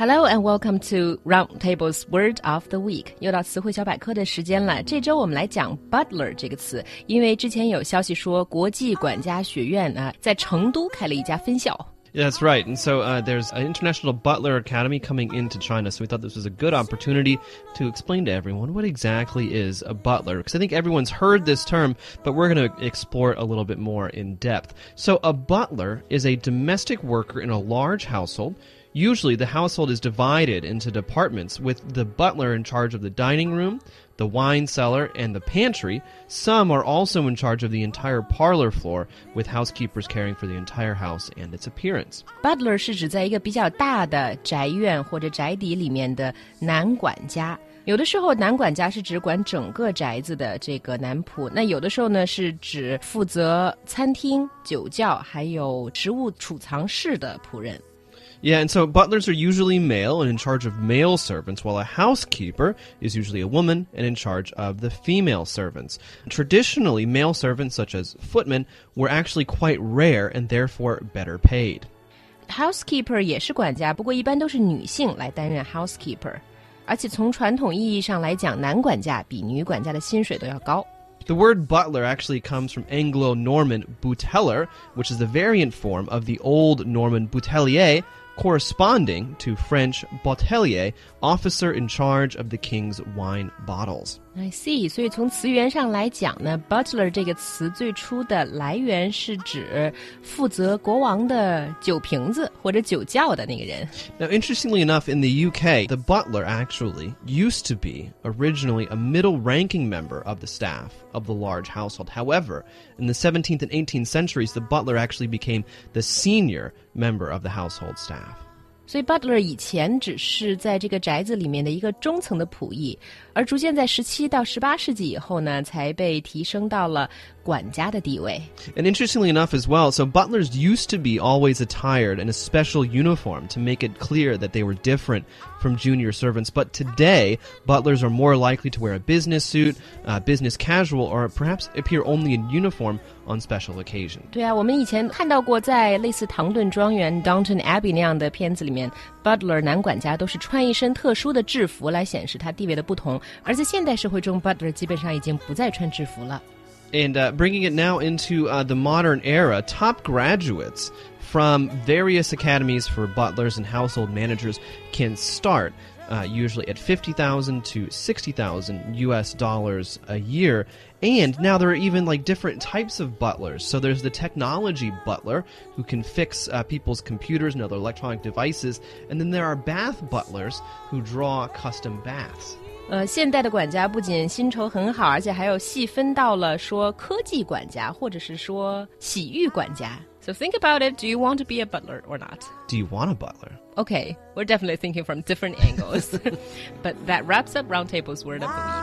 Hello and welcome to Roundtable's Word of the Week。又到词汇小百科的时间了。这周我们来讲 butler 这个词，因为之前有消息说国际管家学院啊在成都开了一家分校。Yeah, that's right. And so uh, there's an International Butler Academy coming into China. So we thought this was a good opportunity to explain to everyone what exactly is a butler. Because I think everyone's heard this term, but we're going to explore it a little bit more in depth. So a butler is a domestic worker in a large household Usually, the household is divided into departments with the butler in charge of the dining room, the wine cellar, and the pantry. Some are also in charge of the entire parlor floor, with housekeepers caring for the entire house and its appearance. Butler 是指在一个比较大的宅院或者宅邸里面的男管家。有的时候，男管家是指管整个宅子的这个男仆；那有的时候呢，是指负责餐厅、酒窖还有食物储藏室的仆人。 yeah, and so butlers are usually male and in charge of male servants, while a housekeeper is usually a woman and in charge of the female servants. Traditionally, male servants, such as footmen, were actually quite rare and therefore better paid. Housekeeper 也是管家，不过一般都是女性来担任 housekeeper，而且从传统意义上来讲，男管家比女管家的薪水都要高。the word butler actually comes from Anglo Norman buteler, which is the variant form of the Old Norman butelier, corresponding to French botelier, officer in charge of the king's wine bottles. I see，所以从词源上来讲呢，butler 这个词最初的来源是指负责国王的酒瓶子或者酒窖的那个人。Now, interestingly enough, in the UK, the butler actually used to be originally a middle-ranking member of the staff of the large household. However, in the 17th and 18th centuries, the butler actually became the senior member of the household staff. 所以，butler 以前只是在这个宅子里面的一个中层的仆役，而逐渐在十七到十八世纪以后呢，才被提升到了管家的地位。And interestingly enough, as well, so butlers used to be always attired in a special uniform to make it clear that they were different from junior servants. But today, butlers are more likely to wear a business suit, uh, business casual, or perhaps appear only in uniform on special occasion. 对啊，我们以前看到过，在类似《唐顿庄园》（Downton Abbey） 那样的片子里面，butler 男管家都是穿一身特殊的制服来显示他地位的不同。而在现代社会中，butler 基本上已经不再穿制服了。 And uh, bringing it now into uh, the modern era, top graduates from various academies for butlers and household managers can start uh, usually at 50,000 to 60,000 US dollars a year. And now there are even like different types of butlers. So there's the technology butler who can fix uh, people's computers and other electronic devices. And then there are bath butlers who draw custom baths. 呃，现代的管家不仅薪酬很好，而且还有细分到了说科技管家，或者是说洗浴管家。So think about it. Do you want to be a butler or not? Do you want a butler? Okay, we're definitely thinking from different angles. but that wraps up Roundtable's Word of the Week.